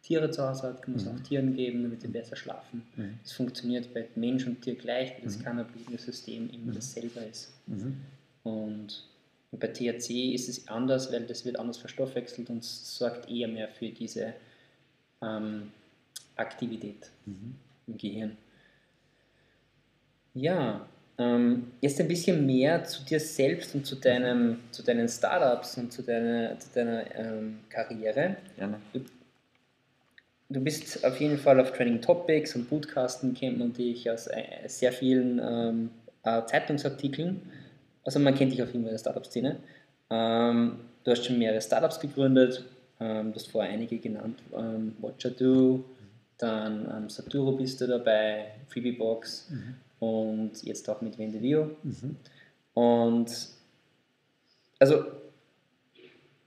Speaker 1: Tiere zu Hause hat, kann man es mhm. auch Tieren geben, damit sie besser schlafen. Mhm. Es funktioniert bei Mensch und Tier gleich, weil das mhm. Cannabinoid-System immer mhm. dasselbe ist. Mhm. Und bei THC ist es anders, weil das wird anders verstoffwechselt und sorgt eher mehr für diese ähm, Aktivität mhm. im Gehirn. Ja, jetzt ein bisschen mehr zu dir selbst und zu, deinem, zu deinen Startups und zu deiner, zu deiner ähm, Karriere.
Speaker 2: Gerne
Speaker 1: du bist auf jeden Fall auf Training Topics und Bootcasten kennt man dich aus äh, sehr vielen ähm, äh, Zeitungsartikeln. Also man kennt dich auf jeden Fall in der Startup-Szene. Ähm, du hast schon mehrere Startups gegründet, ähm, du hast vorher einige genannt, ähm, Watchado, dann ähm, Saturo bist du dabei, Freebiebox mhm. Und jetzt auch mit Vendevio. Mhm. Und also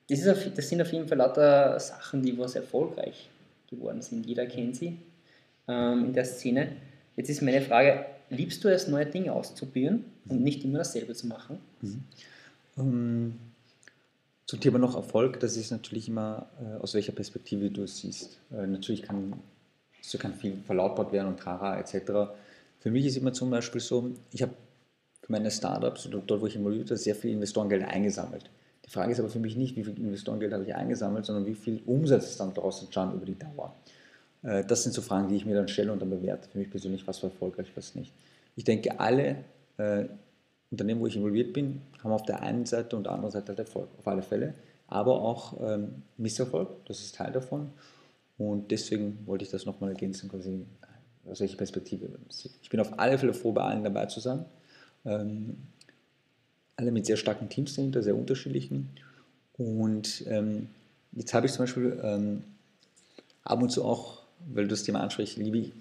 Speaker 1: das, ist auf, das sind auf jeden Fall lauter Sachen, die was erfolgreich geworden sind. Jeder kennt sie ähm, in der Szene. Jetzt ist meine Frage, liebst du es, neue Dinge auszuprobieren und nicht immer dasselbe zu machen? Mhm.
Speaker 2: Ähm, zum Thema noch Erfolg, das ist natürlich immer, äh, aus welcher Perspektive du es siehst. Äh, natürlich kann so kann viel verlautbart werden und Trara etc. Für mich ist immer zum Beispiel so, ich habe für meine Startups oder dort, wo ich involviert bin, sehr viel Investorengeld eingesammelt. Die Frage ist aber für mich nicht, wie viel Investorengeld habe ich eingesammelt, sondern wie viel Umsatz ist dann daraus entstanden über die Dauer. Äh, das sind so Fragen, die ich mir dann stelle und dann bewerte für mich persönlich, was war erfolgreich, was nicht. Ich denke, alle äh, Unternehmen, wo ich involviert bin, haben auf der einen Seite und der anderen Seite halt Erfolg, auf alle Fälle, aber auch ähm, Misserfolg, das ist Teil davon. Und deswegen wollte ich das nochmal ergänzen, quasi, aus welcher Perspektive. Ich bin auf alle Fälle froh, bei allen dabei zu sein. Ähm, alle mit sehr starken Teams dahinter, sehr unterschiedlichen. Und ähm, jetzt habe ich zum Beispiel ähm, ab und zu auch, weil du das Thema ansprichst, liebe ich,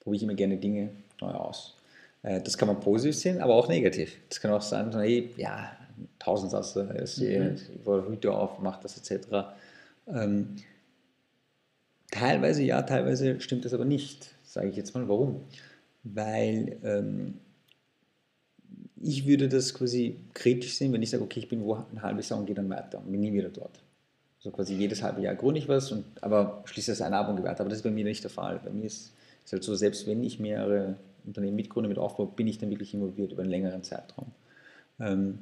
Speaker 2: probiere ich immer gerne Dinge neu aus. Äh, das kann man positiv sehen, aber auch negativ. Das kann auch sein, hey, ja, Tausendsatz, mhm. ich wollte Hüte auf, macht das etc. Ähm, teilweise ja, teilweise stimmt das aber nicht, sage ich jetzt mal. Warum? Weil ähm, ich würde das quasi kritisch sehen, wenn ich sage, okay, ich bin wo ein halbes Jahr und gehe dann weiter und bin nie wieder dort. Also quasi jedes halbe Jahr gründe ich was, und, aber schließe das ein ab und gehe weiter. Aber das ist bei mir nicht der Fall. Bei mir ist es halt so, selbst wenn ich mehrere Unternehmen mitgründe, mit aufbaue, bin ich dann wirklich involviert über einen längeren Zeitraum. Ähm,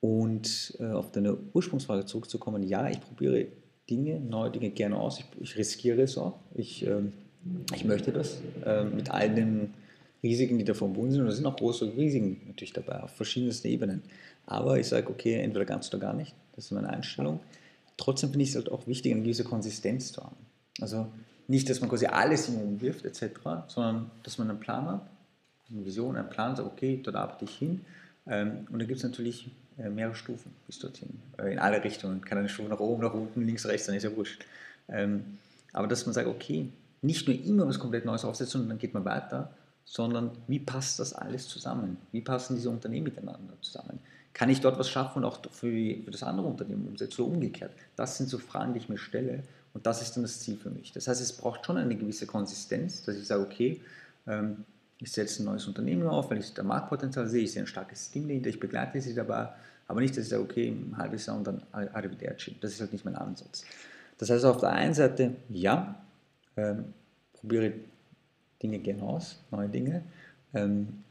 Speaker 2: und äh, auf deine Ursprungsfrage zurückzukommen, ja, ich probiere Dinge, neue Dinge gerne aus. Ich, ich riskiere es auch. Ich, ähm, ich möchte das äh, mit all den Risiken, die da verbunden sind. Und da sind auch große Risiken natürlich dabei, auf verschiedensten Ebenen. Aber ich sage, okay, entweder ganz oder gar nicht. Das ist meine Einstellung. Trotzdem finde ich es halt auch wichtig, eine gewisse Konsistenz zu haben. Also nicht, dass man quasi alles in den wirft etc., sondern dass man einen Plan hat, eine Vision, einen Plan, sagt, okay, dort arbeite ich hin. Ähm, und da gibt es natürlich äh, mehrere Stufen bis dorthin. Äh, in alle Richtungen. Kann eine Stufe nach oben, nach unten, links, rechts, dann ist ja wurscht. Ähm, aber dass man sagt, okay, nicht nur immer was komplett Neues aufsetzen und dann geht man weiter, sondern wie passt das alles zusammen? Wie passen diese Unternehmen miteinander zusammen? Kann ich dort was schaffen und auch für, für das andere Unternehmen umsetzen oder umgekehrt? Das sind so Fragen, die ich mir stelle und das ist dann das Ziel für mich. Das heißt, es braucht schon eine gewisse Konsistenz, dass ich sage, okay, ähm, ich setze ein neues Unternehmen auf, weil ich da Marktpotenzial sehe, ich sehe ein starkes Team dahinter, ich begleite sie dabei, aber nicht, dass ich sage, okay, ein halbes Jahr und dann Arrivederci. Das ist halt nicht mein Ansatz. Das heißt, auf der einen Seite, ja, ähm, probiere Dinge gerne aus, neue Dinge. Ähm,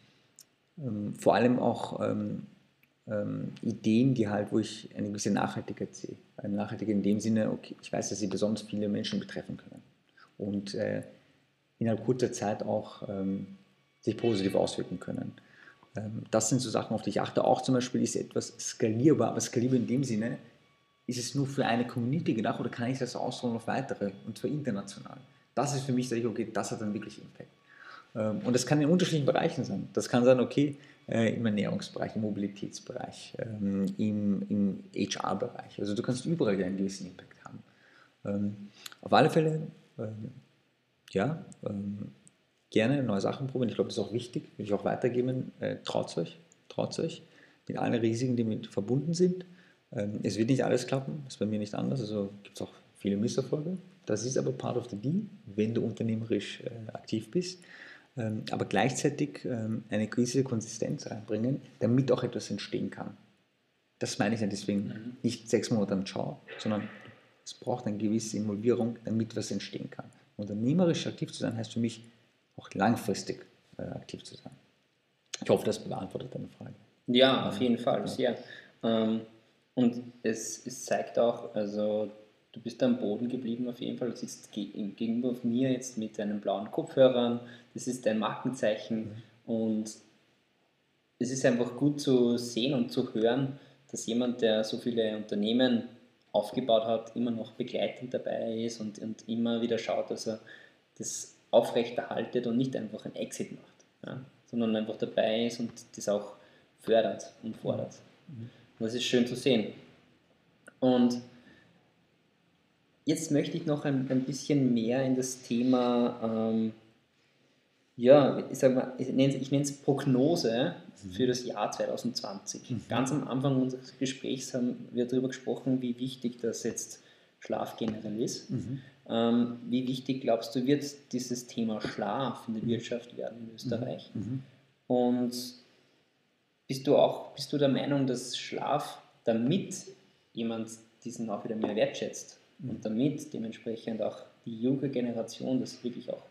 Speaker 2: ähm, vor allem auch ähm, ähm, Ideen, die halt, wo ich eine gewisse Nachhaltigkeit sehe. Eine Nachhaltigkeit in dem Sinne, okay, ich weiß, dass sie besonders viele Menschen betreffen können und äh, innerhalb kurzer Zeit auch ähm, sich positiv auswirken können. Das sind so Sachen, auf die ich achte. Auch zum Beispiel ist etwas skalierbar, aber skalierbar in dem Sinne, ist es nur für eine Community gedacht oder kann ich das ausrollen auf weitere und zwar international? Das ist für mich, sage ich, okay, das hat dann wirklich Impact. Ähm, und das kann in unterschiedlichen Bereichen sein. Das kann sein, okay, äh, im Ernährungsbereich, im Mobilitätsbereich, ähm, im, im HR-Bereich. Also du kannst überall einen gewissen Impact haben. Ähm, auf alle Fälle, ja, gerne neue Sachen probieren. Ich glaube, das ist auch wichtig, will ich auch weitergeben. Äh, traut euch, traut euch mit allen Risiken, die mit verbunden sind. Es wird nicht alles klappen, ist bei mir nicht anders. Also gibt es auch viele Misserfolge. Das ist aber part of the deal, wenn du unternehmerisch äh, aktiv bist. Ähm, aber gleichzeitig ähm, eine gewisse Konsistenz reinbringen, damit auch etwas entstehen kann. Das meine ich ja deswegen mhm. nicht sechs Monate am Ciao, sondern es braucht eine gewisse Involvierung, damit was entstehen kann. Unternehmerisch aktiv zu sein heißt für mich auch langfristig äh, aktiv zu sein. Ich hoffe, das beantwortet deine Frage.
Speaker 1: Ja, auf jeden Fall, sehr. Ähm, und es, es zeigt auch, also du bist am Boden geblieben auf jeden Fall. Du sitzt gegenüber mir jetzt mit deinen blauen Kopfhörern. Das ist dein Markenzeichen. Mhm. Und es ist einfach gut zu sehen und zu hören, dass jemand, der so viele Unternehmen aufgebaut hat, immer noch begleitend dabei ist und, und immer wieder schaut, dass er das aufrechterhaltet und nicht einfach ein Exit macht, ja, sondern einfach dabei ist und das auch fördert und fordert. Mhm. Und das ist schön zu sehen. Und Jetzt möchte ich noch ein, ein bisschen mehr in das Thema, ähm, ja, ich, sag mal, ich nenne es Prognose mhm. für das Jahr 2020. Mhm. Ganz am Anfang unseres Gesprächs haben wir darüber gesprochen, wie wichtig das jetzt Schlaf generell ist. Mhm. Ähm, wie wichtig glaubst du, wird dieses Thema Schlaf in der mhm. Wirtschaft werden in Österreich? Mhm. mhm. Und bist du auch bist du der Meinung, dass Schlaf, damit jemand diesen auch wieder mehr wertschätzt, und damit dementsprechend auch die junge Generation das wirklich auch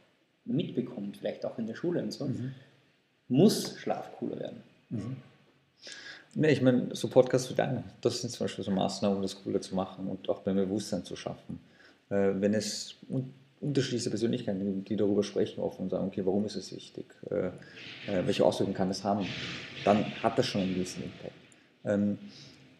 Speaker 1: mitbekommt, vielleicht auch in der Schule und so, mhm. muss Schlaf cooler werden. Mhm.
Speaker 2: Ne, ich meine, so Podcasts wie deine, das sind zum Beispiel so Maßnahmen, um das cooler zu machen und auch beim Bewusstsein zu schaffen. Äh, wenn es un unterschiedliche Persönlichkeiten die darüber sprechen offen und sagen, okay, warum ist es wichtig, äh, äh, welche Auswirkungen kann es haben, dann hat das schon einen gewissen Impact. Ähm,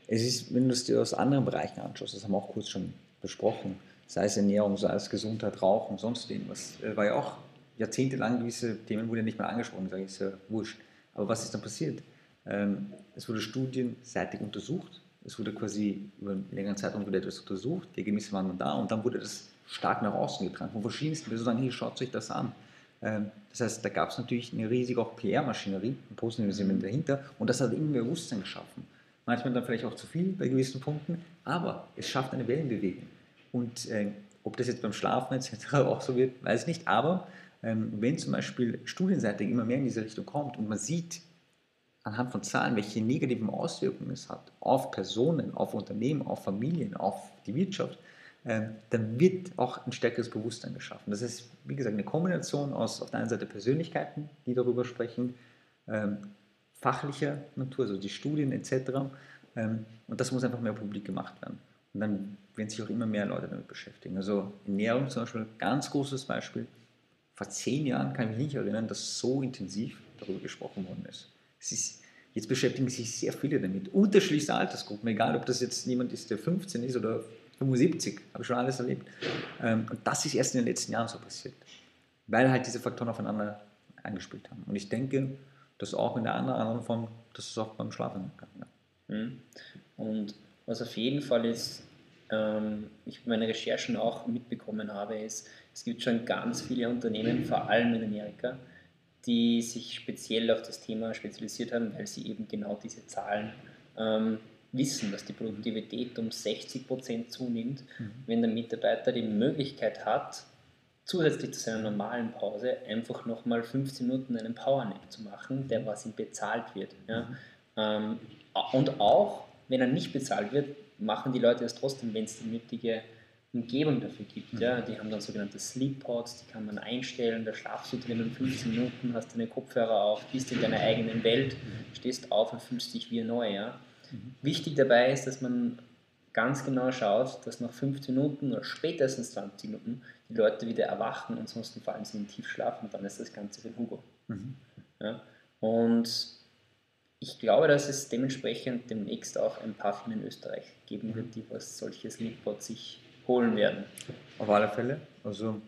Speaker 2: es ist, wenn du es dir aus anderen Bereichen anschaust, das haben wir auch kurz schon besprochen, sei es Ernährung, sei es Gesundheit, Rauchen, sonst irgendwas, äh, war ja auch jahrzehntelang gewisse Themen wurden nicht mehr angesprochen, sage ich, ist ja wurscht. Aber was ist dann passiert? Ähm, es wurde studienseitig untersucht, es wurde quasi über einen längeren Zeitraum wurde etwas untersucht, die Ergebnisse waren dann da und dann wurde das stark nach außen getragen von verschiedensten Personen, sagen, hey, schaut euch das an. Ähm, das heißt, da gab es natürlich eine riesige PR-Maschinerie, ein positives Element dahinter und das hat irgendwie Bewusstsein geschaffen. Manchmal dann vielleicht auch zu viel bei gewissen Punkten, aber es schafft eine Wellenbewegung. Und äh, ob das jetzt beim Schlafen etc. [laughs] auch so wird, weiß ich nicht, aber ähm, wenn zum Beispiel studienseitig immer mehr in diese Richtung kommt und man sieht anhand von Zahlen, welche negativen Auswirkungen es hat auf Personen, auf Unternehmen, auf Familien, auf die Wirtschaft, dann wird auch ein stärkeres Bewusstsein geschaffen. Das ist, wie gesagt, eine Kombination aus auf der einen Seite Persönlichkeiten, die darüber sprechen, ähm, fachlicher Natur, also die Studien etc. und das muss einfach mehr publik gemacht werden. Und dann werden sich auch immer mehr Leute damit beschäftigen. Also Ernährung zum Beispiel, ganz großes Beispiel vor zehn Jahren kann ich mich nicht erinnern, dass so intensiv darüber gesprochen worden ist. ist. Jetzt beschäftigen sich sehr viele damit. Unterschiedlichste Altersgruppen, egal ob das jetzt jemand ist, der 15 ist oder 75, habe ich schon alles erlebt. Ähm, und das ist erst in den letzten Jahren so passiert, weil halt diese Faktoren aufeinander eingespielt haben. Und ich denke, dass auch in der anderen Form, dass es auch beim Schlafen kann. Ja.
Speaker 1: Mhm. Und was auf jeden Fall ist, ähm, ich meine Recherchen auch mitbekommen habe, ist, es gibt schon ganz viele Unternehmen, vor allem in Amerika, die sich speziell auf das Thema spezialisiert haben, weil sie eben genau diese Zahlen ähm, wissen, dass die Produktivität um 60 Prozent zunimmt, mhm. wenn der Mitarbeiter die Möglichkeit hat, zusätzlich zu seiner normalen Pause einfach nochmal 15 Minuten einen Powernap zu machen, der was ihm bezahlt wird. Ja? Mhm. Ähm, und auch, wenn er nicht bezahlt wird, machen die Leute es trotzdem, wenn es die nötige Umgebung dafür gibt. Mhm. Ja. Die haben dann sogenannte Sleep Pods, die kann man einstellen, da schlafst du drinnen 15 Minuten, hast deine Kopfhörer auf, bist in deiner eigenen Welt, mhm. stehst auf und fühlst dich wie neu. Ja. Mhm. Wichtig dabei ist, dass man ganz genau schaut, dass nach 15 Minuten oder spätestens 20 Minuten die Leute wieder erwachen, ansonsten fallen sie in Tiefschlaf und dann ist das Ganze für Hugo. Mhm. Ja. Und ich glaube, dass es dementsprechend demnächst auch ein paar Firmen in Österreich geben wird, die was solches Leadbot sich holen werden.
Speaker 2: Auf alle Fälle. Also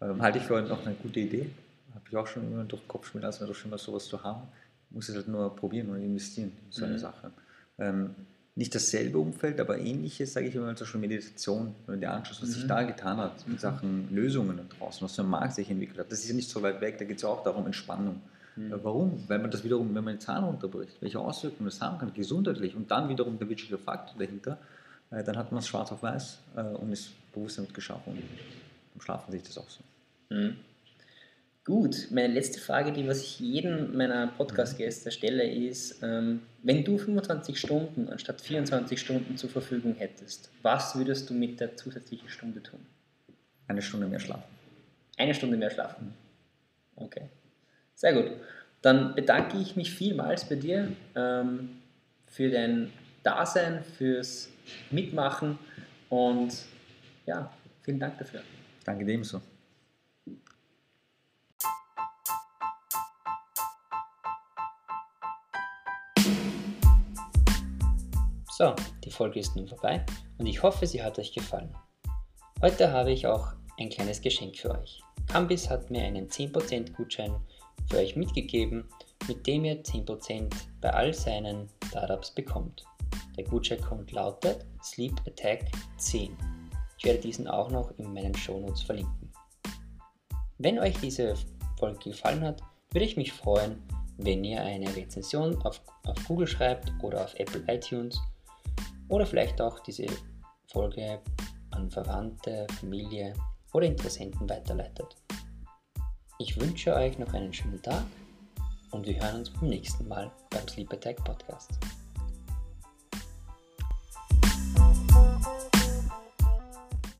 Speaker 2: ähm, halte ich für noch eine gute Idee. Habe ich auch schon immer durch den Kopf spielen lassen, doch schon mal sowas zu haben. Muss es halt nur probieren und investieren in so eine mhm. Sache. Ähm, nicht dasselbe Umfeld, aber ähnliches, sage ich immer, zum Beispiel Meditation, wenn man dir anschaut, was mhm. sich da getan hat, in mhm. Sachen Lösungen da draußen, was so ein Markt sich entwickelt hat. Das ist ja nicht so weit weg, da geht es ja auch darum, Entspannung. Mhm. Warum? Weil man das wiederum, wenn man den Zahn runterbricht, welche Auswirkungen das haben kann, gesundheitlich und dann wiederum der wirtschaftliche Faktor dahinter, äh, dann hat man es schwarz auf weiß äh, und ist bewusst damit geschaffen. Und beim Schlafen sehe ich das auch so.
Speaker 1: Gut, meine letzte Frage, die was ich jedem meiner Podcast-Gäste stelle, ist, ähm, wenn du 25 Stunden anstatt 24 Stunden zur Verfügung hättest, was würdest du mit der zusätzlichen Stunde tun?
Speaker 2: Eine Stunde mehr schlafen.
Speaker 1: Eine Stunde mehr schlafen. Okay. Sehr gut. Dann bedanke ich mich vielmals bei dir ähm, für dein Dasein, fürs Mitmachen und ja, vielen Dank dafür.
Speaker 2: Danke dem
Speaker 1: so. Die Folge ist nun vorbei und ich hoffe, sie hat euch gefallen. Heute habe ich auch ein kleines Geschenk für euch. Cambis hat mir einen 10% Gutschein für euch mitgegeben, mit dem ihr 10% bei all seinen Startups bekommt. Der Gutscheincode lautet Sleep Attack 10. Ich werde diesen auch noch in meinen Shownotes verlinken. Wenn euch diese Folge gefallen hat, würde ich mich freuen, wenn ihr eine Rezension auf, auf Google schreibt oder auf Apple iTunes oder vielleicht auch diese Folge an Verwandte, Familie oder Interessenten weiterleitet. Ich wünsche euch noch einen schönen Tag und wir hören uns beim nächsten Mal beim Sleep Attack Podcast.